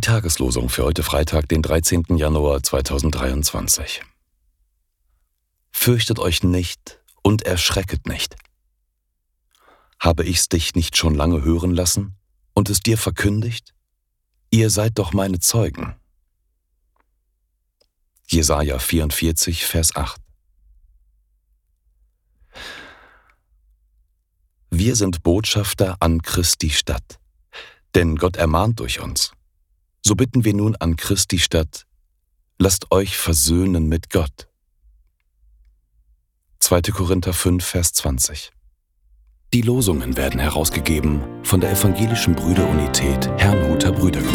Tageslosung für heute Freitag, den 13. Januar 2023. Fürchtet euch nicht und erschrecket nicht. Habe ich's dich nicht schon lange hören lassen und es dir verkündigt? Ihr seid doch meine Zeugen. Jesaja 44, Vers 8. Wir sind Botschafter an Christi Stadt, denn Gott ermahnt durch uns. So bitten wir nun an Christi Stadt, lasst euch versöhnen mit Gott. 2. Korinther 5, Vers 20. Die Losungen werden herausgegeben von der Evangelischen Brüderunität Herrnhuter Brüdergemeine.